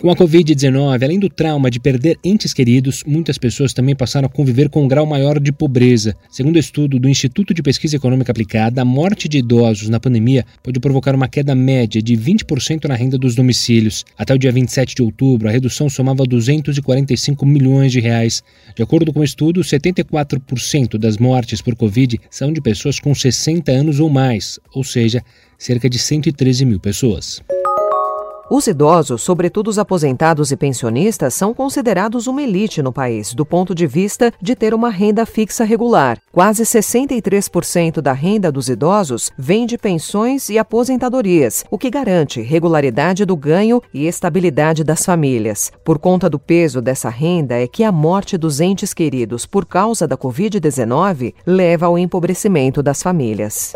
Com a Covid-19, além do trauma de perder entes queridos, muitas pessoas também passaram a conviver com um grau maior de pobreza. Segundo estudo do Instituto de Pesquisa Econômica Aplicada, a morte de idosos na pandemia pode provocar uma queda média de 20% na renda dos domicílios. Até o dia 27 de outubro, a redução somava 245 milhões de reais. De acordo com o estudo, 74% das mortes por Covid são de pessoas com 60 anos ou mais, ou seja, cerca de 113 mil pessoas. Os idosos, sobretudo os aposentados e pensionistas, são considerados uma elite no país, do ponto de vista de ter uma renda fixa regular. Quase 63% da renda dos idosos vem de pensões e aposentadorias, o que garante regularidade do ganho e estabilidade das famílias. Por conta do peso dessa renda, é que a morte dos entes queridos por causa da Covid-19 leva ao empobrecimento das famílias.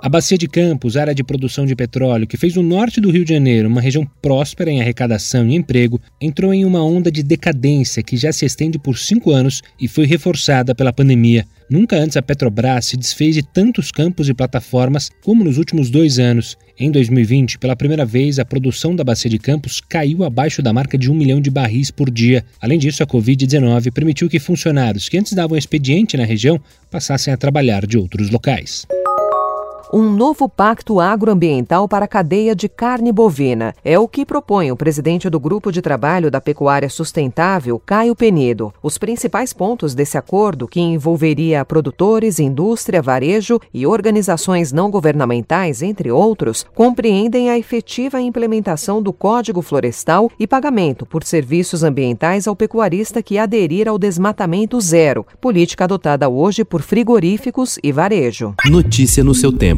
A Bacia de Campos, área de produção de petróleo, que fez o norte do Rio de Janeiro uma região próspera em arrecadação e emprego, entrou em uma onda de decadência que já se estende por cinco anos e foi reforçada pela pandemia. Nunca antes a Petrobras se desfez de tantos campos e plataformas como nos últimos dois anos. Em 2020, pela primeira vez, a produção da Bacia de Campos caiu abaixo da marca de um milhão de barris por dia. Além disso, a Covid-19 permitiu que funcionários que antes davam expediente na região passassem a trabalhar de outros locais um novo pacto agroambiental para a cadeia de carne bovina. É o que propõe o presidente do Grupo de Trabalho da Pecuária Sustentável, Caio Penido. Os principais pontos desse acordo, que envolveria produtores, indústria, varejo e organizações não governamentais, entre outros, compreendem a efetiva implementação do Código Florestal e pagamento por serviços ambientais ao pecuarista que aderir ao desmatamento zero, política adotada hoje por frigoríficos e varejo. Notícia no seu tempo